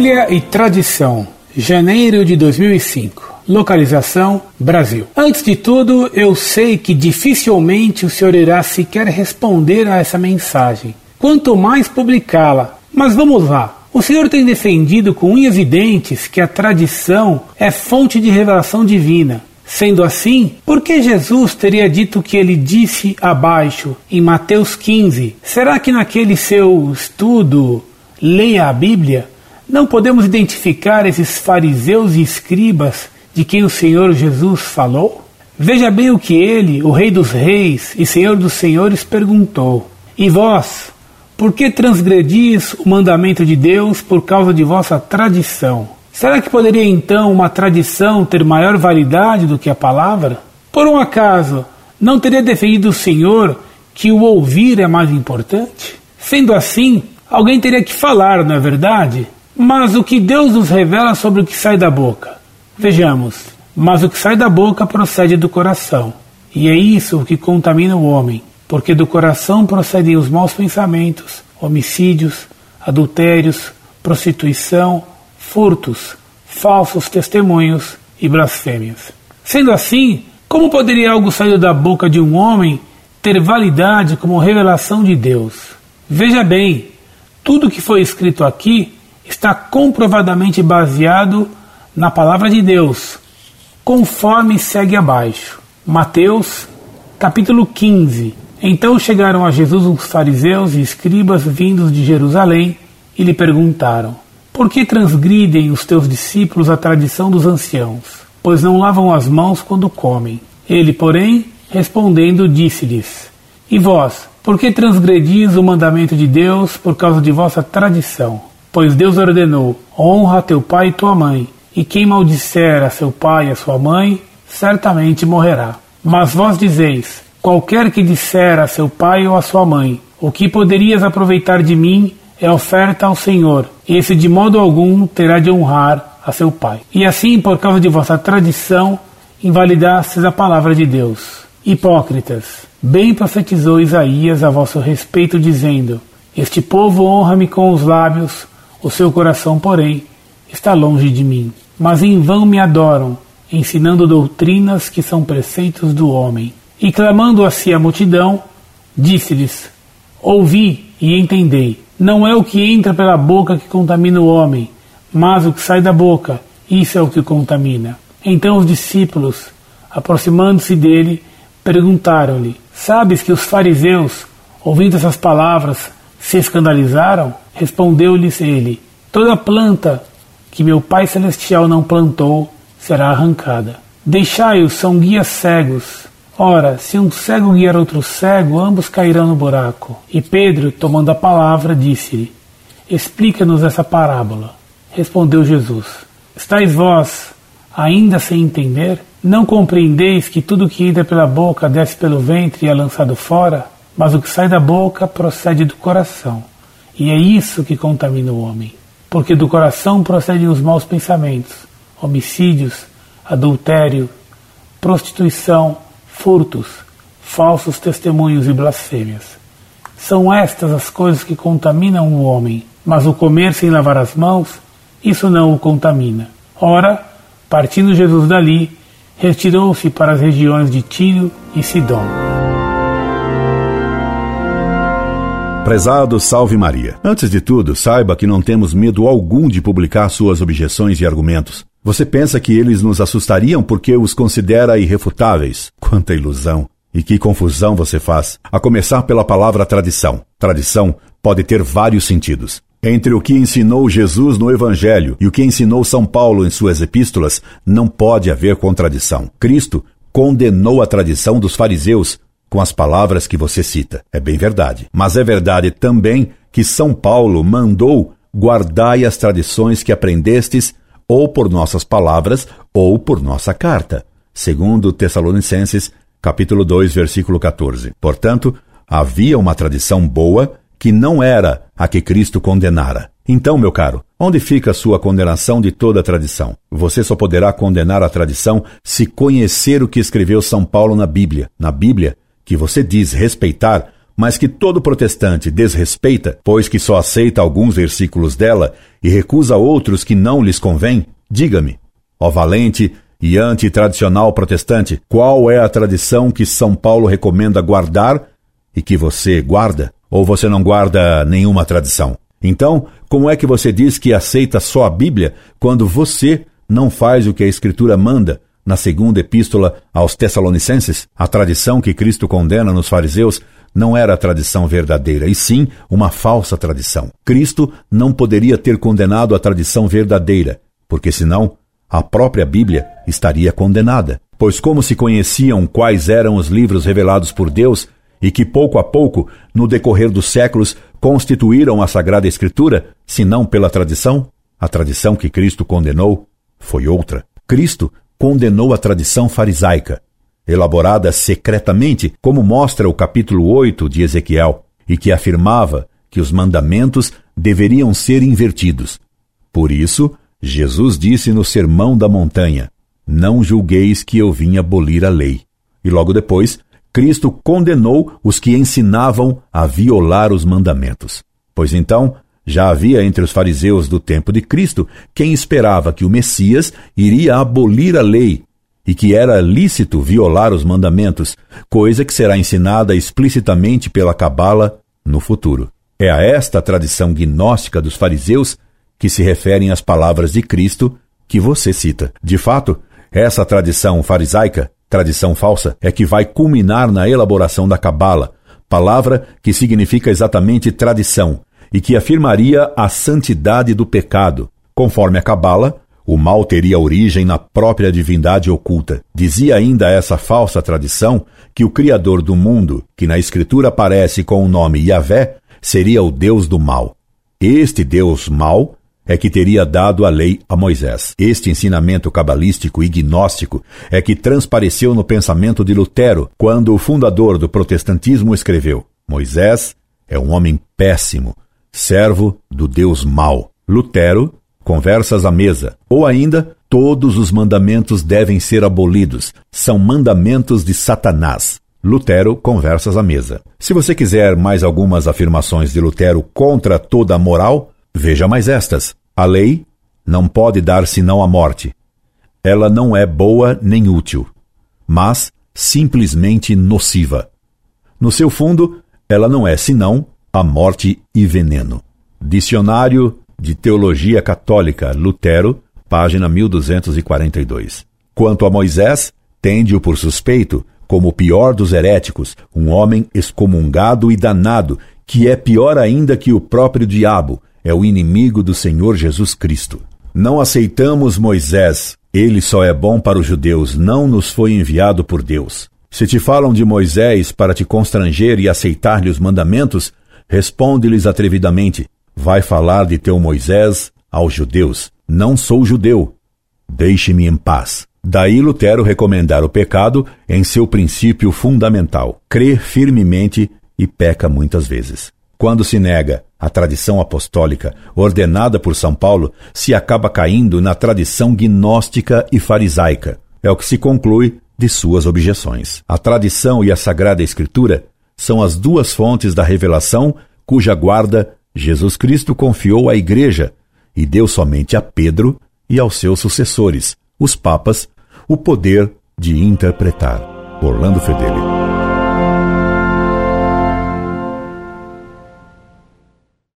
Bíblia e tradição, janeiro de 2005. Localização: Brasil. Antes de tudo, eu sei que dificilmente o senhor irá sequer responder a essa mensagem, quanto mais publicá-la. Mas vamos lá. O senhor tem defendido com unhas e dentes que a tradição é fonte de revelação divina. Sendo assim, por que Jesus teria dito o que ele disse abaixo em Mateus 15? Será que naquele seu estudo, leia a Bíblia, não podemos identificar esses fariseus e escribas de quem o Senhor Jesus falou? Veja bem o que ele, o Rei dos Reis e Senhor dos Senhores, perguntou: E vós, por que transgredis o mandamento de Deus por causa de vossa tradição? Será que poderia então uma tradição ter maior validade do que a palavra? Por um acaso, não teria defendido o Senhor que o ouvir é mais importante? Sendo assim, alguém teria que falar, não é verdade? Mas o que Deus nos revela sobre o que sai da boca? Vejamos. Mas o que sai da boca procede do coração. E é isso que contamina o homem, porque do coração procedem os maus pensamentos, homicídios, adultérios, prostituição, furtos, falsos testemunhos e blasfêmias. Sendo assim, como poderia algo sair da boca de um homem ter validade como revelação de Deus? Veja bem, tudo que foi escrito aqui está comprovadamente baseado na palavra de Deus, conforme segue abaixo. Mateus, capítulo 15. Então chegaram a Jesus os fariseus e escribas vindos de Jerusalém e lhe perguntaram: por que transgridem os teus discípulos a tradição dos anciãos? Pois não lavam as mãos quando comem. Ele, porém, respondendo, disse-lhes: E vós, por que transgredis o mandamento de Deus por causa de vossa tradição? Pois Deus ordenou: honra teu pai e tua mãe, e quem maldisser a seu pai e a sua mãe, certamente morrerá. Mas vós dizeis: qualquer que disser a seu pai ou a sua mãe, o que poderias aproveitar de mim é oferta ao Senhor, esse de modo algum terá de honrar a seu pai. E assim, por causa de vossa tradição, invalidastes a palavra de Deus. Hipócritas, bem profetizou Isaías a vosso respeito, dizendo: Este povo honra-me com os lábios, o seu coração, porém, está longe de mim. Mas em vão me adoram, ensinando doutrinas que são preceitos do homem. E clamando a si a multidão, disse-lhes: Ouvi e entendei. Não é o que entra pela boca que contamina o homem, mas o que sai da boca, isso é o que contamina. Então os discípulos, aproximando-se dele, perguntaram-lhe: Sabes que os fariseus, ouvindo essas palavras, se escandalizaram? Respondeu-lhes ele: Toda planta que meu Pai Celestial não plantou será arrancada. Deixai-os, são guias cegos. Ora, se um cego guiar outro cego, ambos cairão no buraco. E Pedro, tomando a palavra, disse-lhe: Explica-nos essa parábola. Respondeu Jesus: Estais vós ainda sem entender? Não compreendeis que tudo que entra pela boca desce pelo ventre e é lançado fora? Mas o que sai da boca procede do coração. E é isso que contamina o homem. Porque do coração procedem os maus pensamentos, homicídios, adultério, prostituição, furtos, falsos testemunhos e blasfêmias. São estas as coisas que contaminam o homem, mas o comer sem lavar as mãos, isso não o contamina. Ora, partindo Jesus dali, retirou-se para as regiões de Tiro e Sidom. Prezado Salve Maria. Antes de tudo, saiba que não temos medo algum de publicar suas objeções e argumentos. Você pensa que eles nos assustariam porque os considera irrefutáveis? Quanta ilusão! E que confusão você faz! A começar pela palavra tradição. Tradição pode ter vários sentidos. Entre o que ensinou Jesus no Evangelho e o que ensinou São Paulo em suas epístolas, não pode haver contradição. Cristo condenou a tradição dos fariseus com as palavras que você cita. É bem verdade. Mas é verdade também que São Paulo mandou guardai as tradições que aprendestes ou por nossas palavras, ou por nossa carta. Segundo Tessalonicenses, capítulo 2, versículo 14. Portanto, havia uma tradição boa que não era a que Cristo condenara. Então, meu caro, onde fica a sua condenação de toda a tradição? Você só poderá condenar a tradição se conhecer o que escreveu São Paulo na Bíblia. Na Bíblia, que você diz respeitar, mas que todo protestante desrespeita, pois que só aceita alguns versículos dela e recusa outros que não lhes convém, diga-me, ó valente e antitradicional protestante, qual é a tradição que São Paulo recomenda guardar e que você guarda? Ou você não guarda nenhuma tradição? Então, como é que você diz que aceita só a Bíblia quando você não faz o que a Escritura manda? Na segunda epístola aos Tessalonicenses, a tradição que Cristo condena nos fariseus não era a tradição verdadeira, e sim uma falsa tradição. Cristo não poderia ter condenado a tradição verdadeira, porque senão a própria Bíblia estaria condenada. Pois, como se conheciam quais eram os livros revelados por Deus e que pouco a pouco, no decorrer dos séculos, constituíram a Sagrada Escritura, se não pela tradição? A tradição que Cristo condenou foi outra. Cristo condenou a tradição farisaica, elaborada secretamente, como mostra o capítulo 8 de Ezequiel, e que afirmava que os mandamentos deveriam ser invertidos. Por isso, Jesus disse no Sermão da Montanha: Não julgueis que eu vim abolir a lei. E logo depois, Cristo condenou os que ensinavam a violar os mandamentos. Pois então, já havia entre os fariseus do tempo de Cristo quem esperava que o Messias iria abolir a lei e que era lícito violar os mandamentos, coisa que será ensinada explicitamente pela Cabala no futuro. É a esta tradição gnóstica dos fariseus que se referem às palavras de Cristo que você cita. De fato, essa tradição farisaica tradição falsa, é que vai culminar na elaboração da Cabala, palavra que significa exatamente tradição e que afirmaria a santidade do pecado. Conforme a Cabala, o mal teria origem na própria divindade oculta. Dizia ainda essa falsa tradição que o Criador do mundo, que na Escritura aparece com o nome Yahvé, seria o Deus do mal. Este Deus mal é que teria dado a lei a Moisés. Este ensinamento cabalístico e gnóstico é que transpareceu no pensamento de Lutero, quando o fundador do protestantismo escreveu: Moisés é um homem péssimo, servo do Deus mau. Lutero, conversas à mesa. Ou ainda, todos os mandamentos devem ser abolidos. São mandamentos de Satanás. Lutero, conversas à mesa. Se você quiser mais algumas afirmações de Lutero contra toda a moral, veja mais estas. A lei não pode dar senão a morte. Ela não é boa nem útil, mas simplesmente nociva. No seu fundo, ela não é senão a morte e veneno. Dicionário de Teologia Católica, Lutero, página 1242. Quanto a Moisés, tende-o por suspeito como o pior dos heréticos, um homem excomungado e danado, que é pior ainda que o próprio diabo, é o inimigo do Senhor Jesus Cristo. Não aceitamos Moisés, ele só é bom para os judeus, não nos foi enviado por Deus. Se te falam de Moisés para te constranger e aceitar-lhe os mandamentos, responde-lhes atrevidamente: Vai falar de teu Moisés aos judeus. Não sou judeu. Deixe-me em paz. Daí Lutero recomendar o pecado em seu princípio fundamental: crer firmemente e peca muitas vezes. Quando se nega a tradição apostólica ordenada por São Paulo, se acaba caindo na tradição gnóstica e farisaica. É o que se conclui de suas objeções. A tradição e a Sagrada Escritura são as duas fontes da revelação cuja guarda Jesus Cristo confiou à Igreja e deu somente a Pedro e aos seus sucessores, os papas, o poder de interpretar. Orlando Fedeli.